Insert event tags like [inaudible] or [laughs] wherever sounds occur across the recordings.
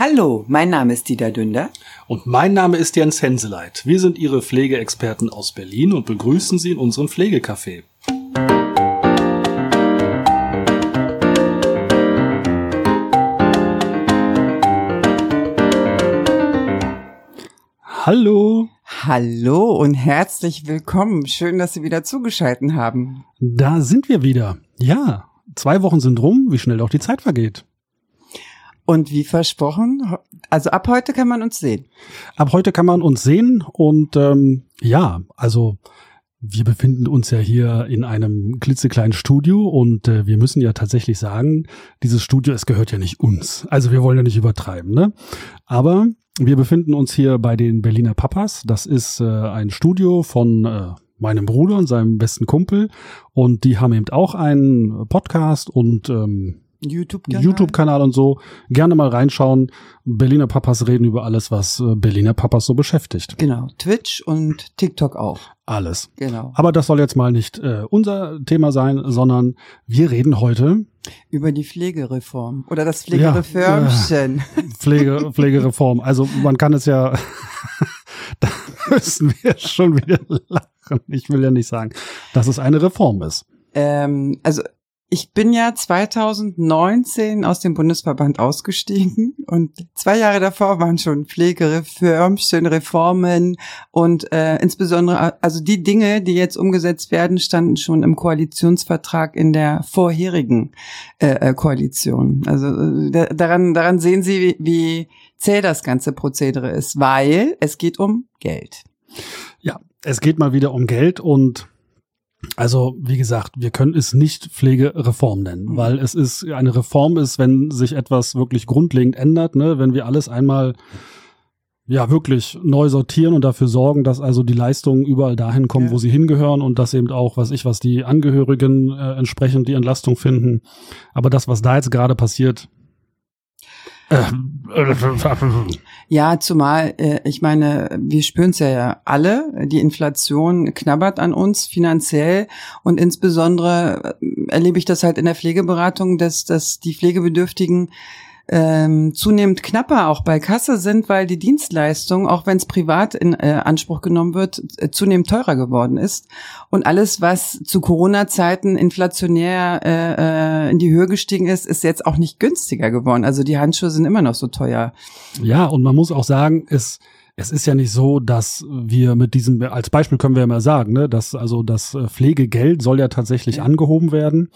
Hallo, mein Name ist Dieter Dünder. Und mein Name ist Jens Henseleit. Wir sind Ihre Pflegeexperten aus Berlin und begrüßen Sie in unserem Pflegecafé. Hallo. Hallo und herzlich willkommen. Schön, dass Sie wieder zugeschaltet haben. Da sind wir wieder. Ja, zwei Wochen sind rum, wie schnell auch die Zeit vergeht. Und wie versprochen, also ab heute kann man uns sehen. Ab heute kann man uns sehen und ähm, ja, also wir befinden uns ja hier in einem klitzekleinen Studio und äh, wir müssen ja tatsächlich sagen, dieses Studio, es gehört ja nicht uns. Also wir wollen ja nicht übertreiben, ne? Aber wir befinden uns hier bei den Berliner Papas. Das ist äh, ein Studio von äh, meinem Bruder und seinem besten Kumpel. Und die haben eben auch einen Podcast und ähm, YouTube-Kanal YouTube und so. Gerne mal reinschauen. Berliner Papas reden über alles, was äh, Berliner Papas so beschäftigt. Genau, Twitch und TikTok auch. Alles. Genau. Aber das soll jetzt mal nicht äh, unser Thema sein, sondern wir reden heute über die Pflegereform oder das Pflegereformchen. Ja, äh, [laughs] Pflege, Pflegereform. Also man kann es ja, [laughs] da müssen wir schon wieder lachen. Ich will ja nicht sagen, dass es eine Reform ist. Ähm, also ich bin ja 2019 aus dem Bundesverband ausgestiegen und zwei Jahre davor waren schon Pflegereformchen, Reformen und äh, insbesondere, also die Dinge, die jetzt umgesetzt werden, standen schon im Koalitionsvertrag in der vorherigen äh, äh Koalition. Also äh, daran, daran sehen Sie, wie, wie zäh das ganze Prozedere ist, weil es geht um Geld. Ja, es geht mal wieder um Geld und also, wie gesagt, wir können es nicht Pflegereform nennen, mhm. weil es ist eine Reform ist, wenn sich etwas wirklich grundlegend ändert, ne, wenn wir alles einmal ja wirklich neu sortieren und dafür sorgen, dass also die Leistungen überall dahin kommen, ja. wo sie hingehören und dass eben auch, was ich, was die Angehörigen äh, entsprechend die Entlastung finden. Aber das, was da jetzt gerade passiert, ja, zumal, äh, ich meine, wir spüren es ja, ja alle. Die Inflation knabbert an uns finanziell und insbesondere äh, erlebe ich das halt in der Pflegeberatung, dass, dass die Pflegebedürftigen ähm, zunehmend knapper auch bei Kasse sind, weil die Dienstleistung, auch wenn es privat in äh, Anspruch genommen wird, äh, zunehmend teurer geworden ist. Und alles, was zu Corona-Zeiten inflationär äh, äh, in die Höhe gestiegen ist, ist jetzt auch nicht günstiger geworden. Also die Handschuhe sind immer noch so teuer. Ja, und man muss auch sagen, es es ist ja nicht so, dass wir mit diesem, als Beispiel können wir ja mal sagen, ne, dass also das äh, Pflegegeld soll ja tatsächlich ja. angehoben werden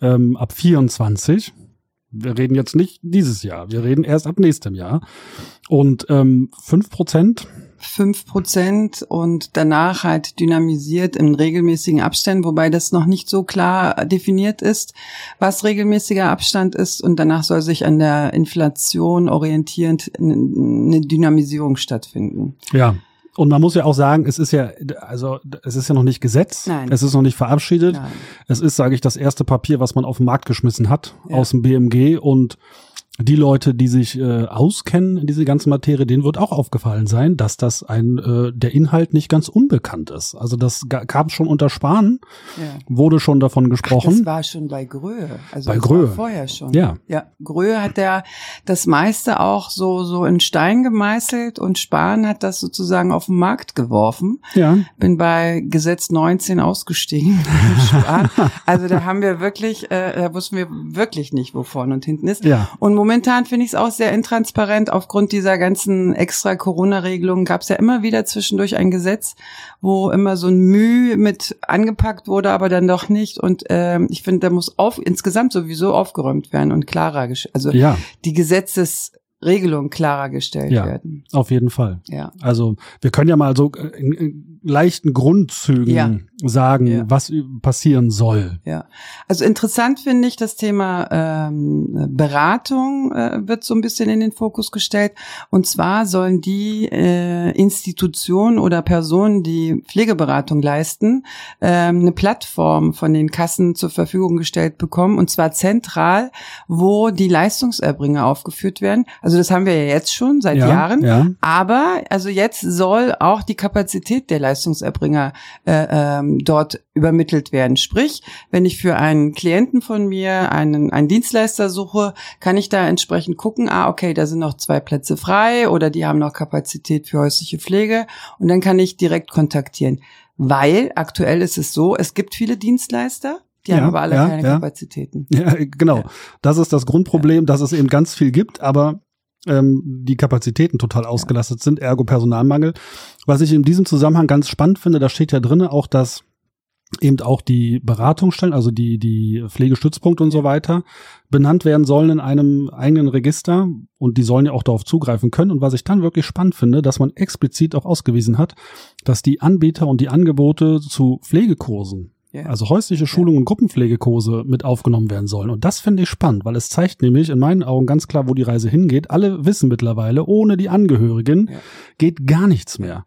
ähm, ab 24. Wir reden jetzt nicht dieses Jahr, wir reden erst ab nächstem Jahr. Und ähm, 5 Prozent fünf Prozent und danach halt dynamisiert in regelmäßigen Abständen, wobei das noch nicht so klar definiert ist, was regelmäßiger Abstand ist und danach soll sich an der Inflation orientierend eine Dynamisierung stattfinden. Ja, und man muss ja auch sagen, es ist ja, also es ist ja noch nicht Gesetz, Nein. es ist noch nicht verabschiedet. Nein. Es ist, sage ich, das erste Papier, was man auf den Markt geschmissen hat ja. aus dem BMG und die Leute, die sich äh, auskennen in diese ganze Materie, denen wird auch aufgefallen sein, dass das ein äh, der Inhalt nicht ganz unbekannt ist. Also das gab schon unter Spahn, ja. wurde schon davon gesprochen. Ach, das war schon bei Gröhe. Also bei Gröhe vorher schon. Ja. Ja, Gröhe hat der das meiste auch so so in Stein gemeißelt und Spahn hat das sozusagen auf den Markt geworfen. Ja. Bin bei Gesetz 19 ausgestiegen. [laughs] also da haben wir wirklich, äh, da wussten wir wirklich nicht, wo vorne und hinten ist. Ja. Und momentan finde ich es auch sehr intransparent. Aufgrund dieser ganzen extra Corona-Regelungen gab es ja immer wieder zwischendurch ein Gesetz, wo immer so ein Mühe mit angepackt wurde, aber dann doch nicht. Und ähm, ich finde, da muss auf, insgesamt sowieso aufgeräumt werden und klarer, also ja. die Gesetzes Regelungen klarer gestellt ja, werden. Auf jeden Fall. Ja. Also wir können ja mal so in, in leichten Grundzügen ja. Sagen, ja. was passieren soll. Ja. Also interessant finde ich das Thema ähm, Beratung äh, wird so ein bisschen in den Fokus gestellt. Und zwar sollen die äh, Institutionen oder Personen, die Pflegeberatung leisten, äh, eine Plattform von den Kassen zur Verfügung gestellt bekommen. Und zwar zentral, wo die Leistungserbringer aufgeführt werden. Also das haben wir ja jetzt schon seit ja, Jahren. Ja. Aber also jetzt soll auch die Kapazität der Leistungserbringer äh, ähm, ähm, dort übermittelt werden. Sprich, wenn ich für einen Klienten von mir einen, einen Dienstleister suche, kann ich da entsprechend gucken, ah, okay, da sind noch zwei Plätze frei oder die haben noch Kapazität für häusliche Pflege und dann kann ich direkt kontaktieren. Weil aktuell ist es so, es gibt viele Dienstleister, die ja, haben aber alle ja, keine ja. Kapazitäten. [laughs] Ja, genau. Das ist das Grundproblem, dass es eben ganz viel gibt, aber ähm, die Kapazitäten total ausgelastet sind, ergo Personalmangel. Was ich in diesem Zusammenhang ganz spannend finde, da steht ja drinne auch, dass eben auch die Beratungsstellen, also die, die Pflegestützpunkte und so weiter, benannt werden sollen in einem eigenen Register und die sollen ja auch darauf zugreifen können. Und was ich dann wirklich spannend finde, dass man explizit auch ausgewiesen hat, dass die Anbieter und die Angebote zu Pflegekursen Yeah. Also häusliche Schulungen und Gruppenpflegekurse mit aufgenommen werden sollen. Und das finde ich spannend, weil es zeigt nämlich in meinen Augen ganz klar, wo die Reise hingeht. Alle wissen mittlerweile, ohne die Angehörigen yeah. geht gar nichts mehr.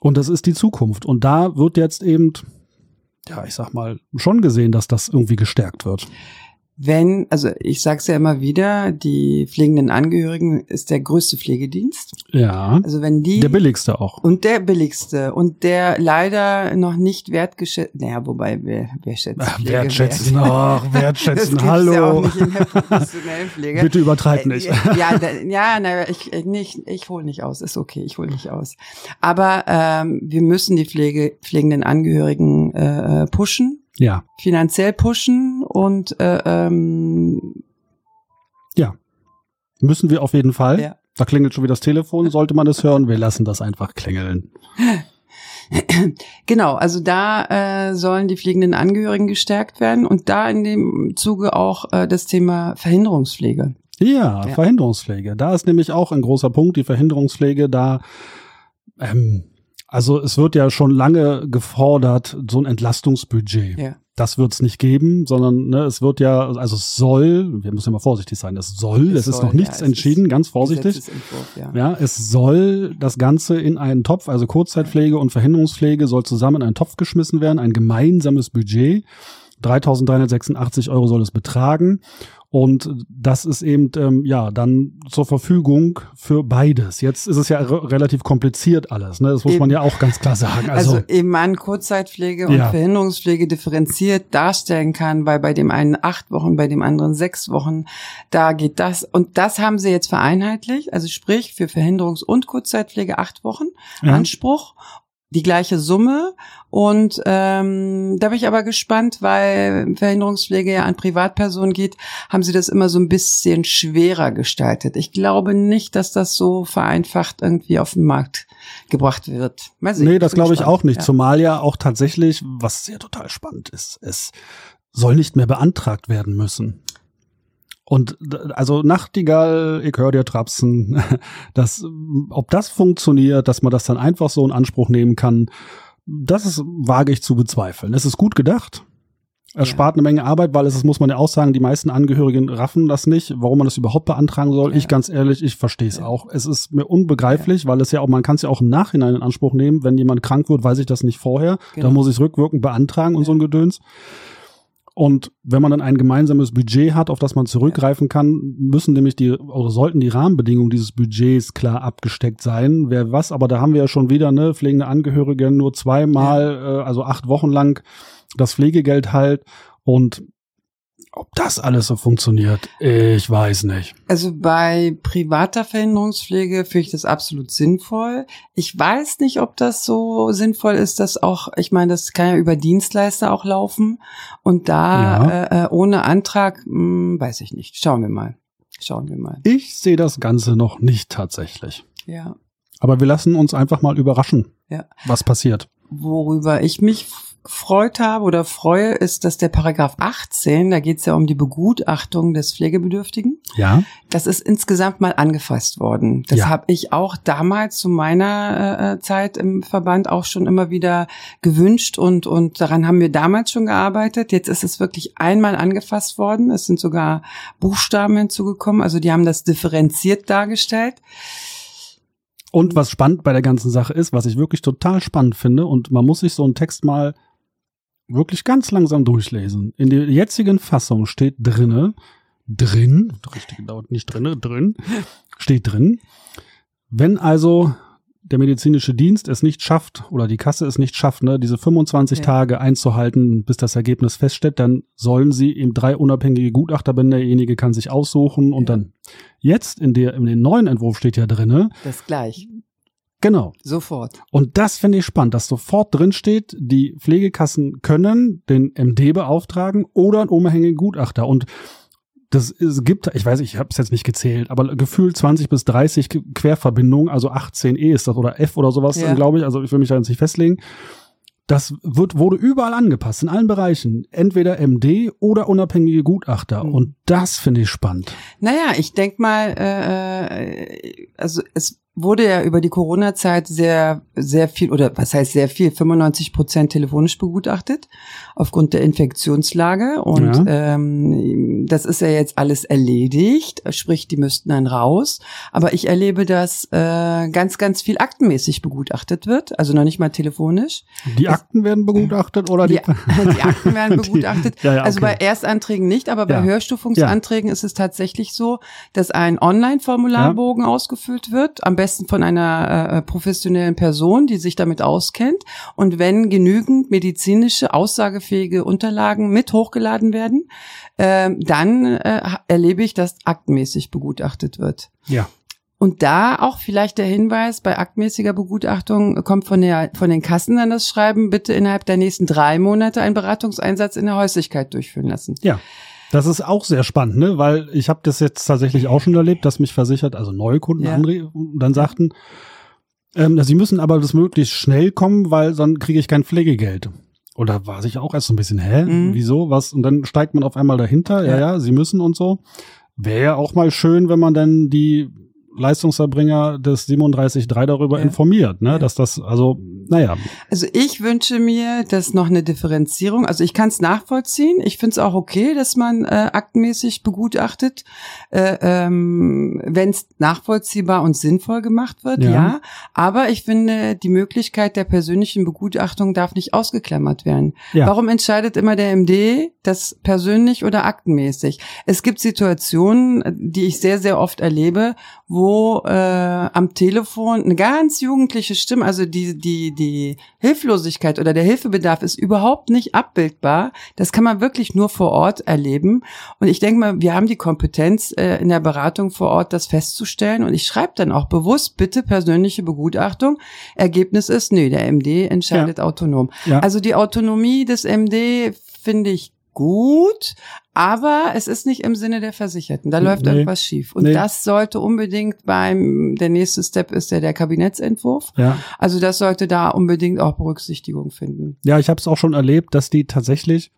Und das ist die Zukunft. Und da wird jetzt eben, ja, ich sag mal, schon gesehen, dass das irgendwie gestärkt wird wenn, also ich sage es ja immer wieder, die pflegenden Angehörigen ist der größte Pflegedienst. Ja. Also wenn die der billigste auch und der billigste und der leider noch nicht wertgeschätzt. Naja, wobei wer, wer schätzt Ach, wertschätzen noch, [laughs] wertschätzen. das Hallo. Ja auch nicht in der professionellen Pflege. Bitte übertreib nicht. Äh, ja, da, ja, na, ich ich nicht, ich hole nicht aus, ist okay, ich hole nicht aus. Aber ähm, wir müssen die Pflege, pflegenden Angehörigen äh, pushen ja. finanziell pushen und äh, ähm, ja, müssen wir auf jeden Fall. Ja. Da klingelt schon wieder das Telefon, sollte man es hören, wir lassen das einfach klingeln. Genau, also da äh, sollen die fliegenden Angehörigen gestärkt werden und da in dem Zuge auch äh, das Thema Verhinderungspflege. Ja, ja, Verhinderungspflege. Da ist nämlich auch ein großer Punkt, die Verhinderungspflege. Da ähm, also es wird ja schon lange gefordert, so ein Entlastungsbudget. Ja. Das wird es nicht geben, sondern ne, es wird ja, also es soll, wir müssen ja mal vorsichtig sein, es soll, es, es ist noch nichts ja, entschieden, ganz vorsichtig. Ja. ja, es soll das Ganze in einen Topf, also Kurzzeitpflege und Verhinderungspflege soll zusammen in einen Topf geschmissen werden, ein gemeinsames Budget. 3.386 Euro soll es betragen. Und das ist eben ähm, ja dann zur Verfügung für beides. Jetzt ist es ja relativ kompliziert alles, ne? Das muss eben. man ja auch ganz klar sagen. Also, also eben man Kurzzeitpflege und ja. Verhinderungspflege differenziert darstellen kann, weil bei dem einen acht Wochen, bei dem anderen sechs Wochen, da geht das. Und das haben sie jetzt vereinheitlicht, also sprich für Verhinderungs- und Kurzzeitpflege acht Wochen ja. Anspruch die gleiche Summe. Und ähm, da bin ich aber gespannt, weil Verhinderungspflege ja an Privatpersonen geht, haben sie das immer so ein bisschen schwerer gestaltet. Ich glaube nicht, dass das so vereinfacht irgendwie auf den Markt gebracht wird. Mal sehen, nee, das glaube ich auch nicht. Ja. Zumal ja auch tatsächlich, was sehr total spannend ist, es soll nicht mehr beantragt werden müssen. Und also Nachtigall, ich höre dir trapsen, [laughs] dass, ob das funktioniert, dass man das dann einfach so in Anspruch nehmen kann, das ist wage ich zu bezweifeln. Es ist gut gedacht. Es ja. spart eine Menge Arbeit, weil es ist, muss man ja auch sagen, die meisten Angehörigen raffen das nicht, warum man das überhaupt beantragen soll. Ja. Ich ganz ehrlich, ich verstehe es ja. auch. Es ist mir unbegreiflich, weil es ja auch, man kann es ja auch im Nachhinein in Anspruch nehmen. Wenn jemand krank wird, weiß ich das nicht vorher. Genau. Da muss ich es rückwirkend beantragen und so ein Gedöns. Und wenn man dann ein gemeinsames Budget hat, auf das man zurückgreifen kann, müssen nämlich die oder sollten die Rahmenbedingungen dieses Budgets klar abgesteckt sein. Wer was, aber da haben wir ja schon wieder ne pflegende Angehörige nur zweimal, ja. äh, also acht Wochen lang das Pflegegeld halt und ob das alles so funktioniert, ich weiß nicht. Also bei privater Verhinderungspflege finde ich das absolut sinnvoll. Ich weiß nicht, ob das so sinnvoll ist, dass auch, ich meine, das kann ja über Dienstleister auch laufen und da ja. äh, äh ohne Antrag, mh, hm, weiß ich nicht. Schauen wir mal. Schauen wir mal. Ich sehe das Ganze noch nicht tatsächlich. Ja. Aber wir lassen uns einfach mal überraschen, ja. was passiert. Worüber ich mich gefreut habe oder freue, ist, dass der Paragraph 18, da geht es ja um die Begutachtung des Pflegebedürftigen. Ja. Das ist insgesamt mal angefasst worden. Das ja. habe ich auch damals zu meiner äh, Zeit im Verband auch schon immer wieder gewünscht und, und daran haben wir damals schon gearbeitet. Jetzt ist es wirklich einmal angefasst worden. Es sind sogar Buchstaben hinzugekommen. Also die haben das differenziert dargestellt. Und was spannend bei der ganzen Sache ist, was ich wirklich total spannend finde, und man muss sich so einen Text mal wirklich ganz langsam durchlesen. In der jetzigen Fassung steht drinne, drin, richtig dauert nicht drinne, drin, steht drin, wenn also der medizinische Dienst es nicht schafft oder die Kasse es nicht schafft, ne, diese 25 ja. Tage einzuhalten, bis das Ergebnis feststeht, dann sollen sie eben drei unabhängige Gutachter, wenn derjenige kann sich aussuchen und ja. dann jetzt in der in dem neuen Entwurf steht ja drinne. Das gleich. Genau. Sofort. Und das finde ich spannend, dass sofort drin steht, die Pflegekassen können den MD beauftragen oder einen unabhängigen Gutachter und das es gibt, ich weiß, ich habe es jetzt nicht gezählt, aber gefühlt 20 bis 30 Querverbindungen, also 18 E ist das oder F oder sowas, ja. glaube ich. Also ich will mich da jetzt nicht festlegen. Das wird, wurde überall angepasst, in allen Bereichen. Entweder MD oder unabhängige Gutachter. Mhm. Und das finde ich spannend. Naja, ich denk mal, äh, äh also es wurde ja über die Corona-Zeit sehr, sehr viel, oder was heißt sehr viel, 95 Prozent telefonisch begutachtet aufgrund der Infektionslage. Und ja. ähm, das ist ja jetzt alles erledigt, sprich, die müssten dann raus. Aber ich erlebe, dass äh, ganz, ganz viel aktenmäßig begutachtet wird, also noch nicht mal telefonisch. Die Akten werden begutachtet oder die? Die, die Akten werden [laughs] begutachtet. Die, ja, ja, also okay. Also bei Erstanträgen nicht, aber bei Hörstufungsanträgen ist es tatsächlich so, dass ein Online-Formularbogen ausgefüllt wird, am besten von einer äh, professionellen Person, die sich damit auskennt. Und wenn genügend medizinische Aussage aussagefähige Unterlagen mit hochgeladen werden, äh, dann äh, erlebe ich, dass aktmäßig begutachtet wird. Ja. Und da auch vielleicht der Hinweis, bei aktmäßiger Begutachtung kommt von, der, von den Kassen dann das Schreiben, bitte innerhalb der nächsten drei Monate einen Beratungseinsatz in der Häuslichkeit durchführen lassen. Ja. Das ist auch sehr spannend, ne? weil ich habe das jetzt tatsächlich auch schon erlebt, dass mich versichert, also neue Kunden ja. dann sagten, ähm, sie müssen aber das möglichst schnell kommen, weil dann kriege ich kein Pflegegeld. Oder war sich auch erst so ein bisschen, hä? Mhm. Wieso? Was? Und dann steigt man auf einmal dahinter, ja, ja, ja sie müssen und so. Wäre ja auch mal schön, wenn man dann die Leistungserbringer des 37.3 darüber ja. informiert, ne? Ja. Dass das, also, naja. Also ich wünsche mir, dass noch eine Differenzierung, also ich kann es nachvollziehen. Ich finde es auch okay, dass man äh, aktenmäßig begutachtet, äh, ähm, wenn es nachvollziehbar und sinnvoll gemacht wird, ja. ja. Aber ich finde, die Möglichkeit der persönlichen Begutachtung darf nicht ausgeklammert werden. Ja. Warum entscheidet immer der MD, das persönlich oder aktenmäßig? Es gibt Situationen, die ich sehr, sehr oft erlebe, wo äh, am Telefon eine ganz jugendliche Stimme, also die die die Hilflosigkeit oder der Hilfebedarf ist überhaupt nicht abbildbar. Das kann man wirklich nur vor Ort erleben. Und ich denke mal, wir haben die Kompetenz äh, in der Beratung vor Ort, das festzustellen. Und ich schreibe dann auch bewusst bitte persönliche Begutachtung. Ergebnis ist, nö, der MD entscheidet ja. autonom. Ja. Also die Autonomie des MD finde ich gut, aber es ist nicht im Sinne der Versicherten. Da läuft nee, irgendwas schief. Und nee. das sollte unbedingt beim, der nächste Step ist ja der Kabinettsentwurf. Ja. Also das sollte da unbedingt auch Berücksichtigung finden. Ja, ich habe es auch schon erlebt, dass die tatsächlich,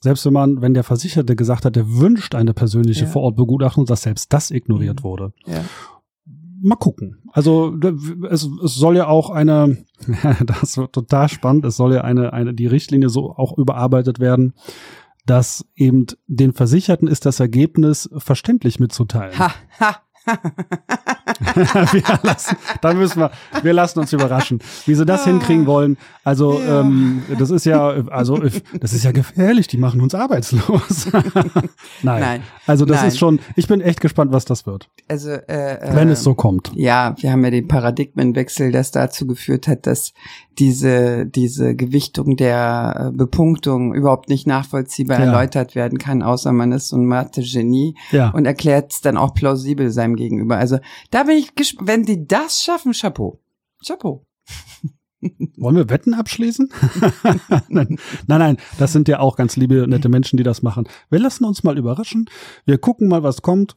selbst wenn man, wenn der Versicherte gesagt hat, der wünscht eine persönliche ja. Vorortbegutachtung, dass selbst das ignoriert mhm. wurde. Ja. Mal gucken. Also es, es soll ja auch eine, [laughs] das wird total spannend, es soll ja eine, eine, die Richtlinie so auch überarbeitet werden dass eben den Versicherten ist das Ergebnis verständlich mitzuteilen. Ha, ha. [laughs] wir lassen, da müssen wir, wir lassen uns überraschen, wie sie das hinkriegen wollen. Also ja. ähm, das ist ja, also das ist ja gefährlich. Die machen uns arbeitslos. [laughs] Nein. Nein. Also das Nein. ist schon. Ich bin echt gespannt, was das wird. Also äh, wenn äh, es so kommt. Ja, wir haben ja den Paradigmenwechsel, das dazu geführt hat, dass diese diese Gewichtung der äh, Bepunktung überhaupt nicht nachvollziehbar ja. erläutert werden kann, außer man ist so ein Mathe-Genie ja. und erklärt es dann auch plausibel seinem Gegenüber. Also da bin ich gespannt, wenn die das schaffen, Chapeau. Chapeau. [laughs] Wollen wir Wetten abschließen? [laughs] nein, nein, das sind ja auch ganz liebe, nette Menschen, die das machen. Wir lassen uns mal überraschen. Wir gucken mal, was kommt.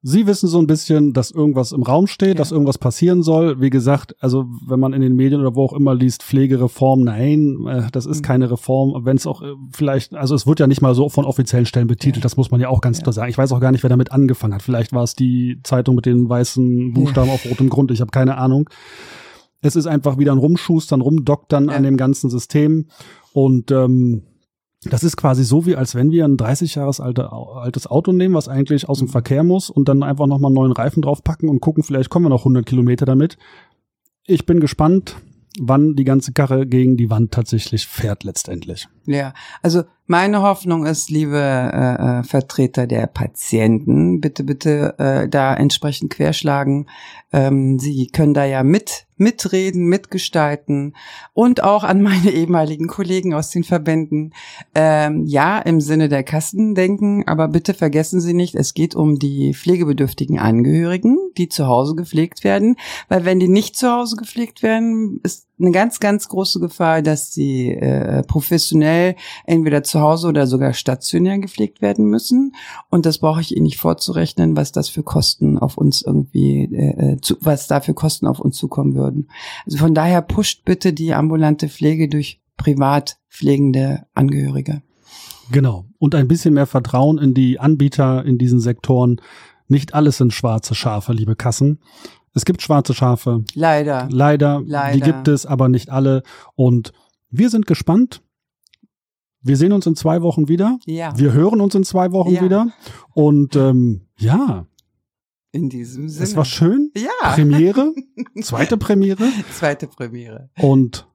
Sie wissen so ein bisschen, dass irgendwas im Raum steht, ja. dass irgendwas passieren soll. Wie gesagt, also wenn man in den Medien oder wo auch immer liest, Pflegereform, nein, äh, das ist mhm. keine Reform. Wenn es auch äh, vielleicht, also es wird ja nicht mal so von offiziellen Stellen betitelt, ja. das muss man ja auch ganz ja. klar sagen. Ich weiß auch gar nicht, wer damit angefangen hat. Vielleicht war es die Zeitung mit den weißen Buchstaben auf rotem Grund, ich habe keine Ahnung. Es ist einfach wieder ein Rumschustern, Rumdoktern an dem ganzen System. Und ähm, das ist quasi so, wie als wenn wir ein 30 Jahres alte, altes Auto nehmen, was eigentlich aus dem mhm. Verkehr muss und dann einfach nochmal einen neuen Reifen draufpacken und gucken, vielleicht kommen wir noch 100 Kilometer damit. Ich bin gespannt, wann die ganze Karre gegen die Wand tatsächlich fährt letztendlich. Ja, also Meine Hoffnung ist, liebe äh, äh, Vertreter der Patienten, bitte, bitte äh, da entsprechend querschlagen. Ähm, Sie können da ja mit mitreden, mitgestalten und auch an meine ehemaligen Kollegen aus den Verbänden. Ähm, ja, im Sinne der Kassen denken, aber bitte vergessen Sie nicht, es geht um die pflegebedürftigen Angehörigen, die zu Hause gepflegt werden, weil wenn die nicht zu Hause gepflegt werden, ist eine ganz, ganz große Gefahr, dass sie äh, professionell entweder zu Hause oder sogar stationär gepflegt werden müssen. Und das brauche ich Ihnen nicht vorzurechnen, was das für Kosten auf uns irgendwie, äh, äh zu, was da für Kosten auf uns zukommen würden. Also von daher pusht bitte die ambulante Pflege durch privat pflegende Angehörige. Genau. Und ein bisschen mehr Vertrauen in die Anbieter in diesen Sektoren. Nicht alles sind schwarze Schafe, liebe Kassen. Es gibt schwarze Schafe. Leider. Leider. Leider. Die gibt es, aber nicht alle. Und wir sind gespannt. Wir sehen uns in zwei Wochen wieder. Ja. Wir hören uns in zwei Wochen ja. wieder. Und ähm, ja. In diesem Sinne. Es war schön. Ja. Premiere. [laughs] Zweite Premiere. Zweite Premiere. Und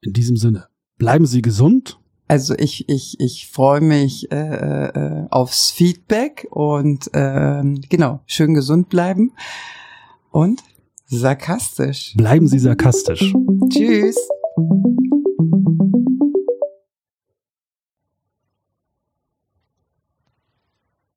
in diesem Sinne, bleiben Sie gesund. Also ich, ich, ich freue mich äh, äh, aufs Feedback und äh, genau, schön gesund bleiben und sarkastisch. Bleiben Sie sarkastisch. Tschüss.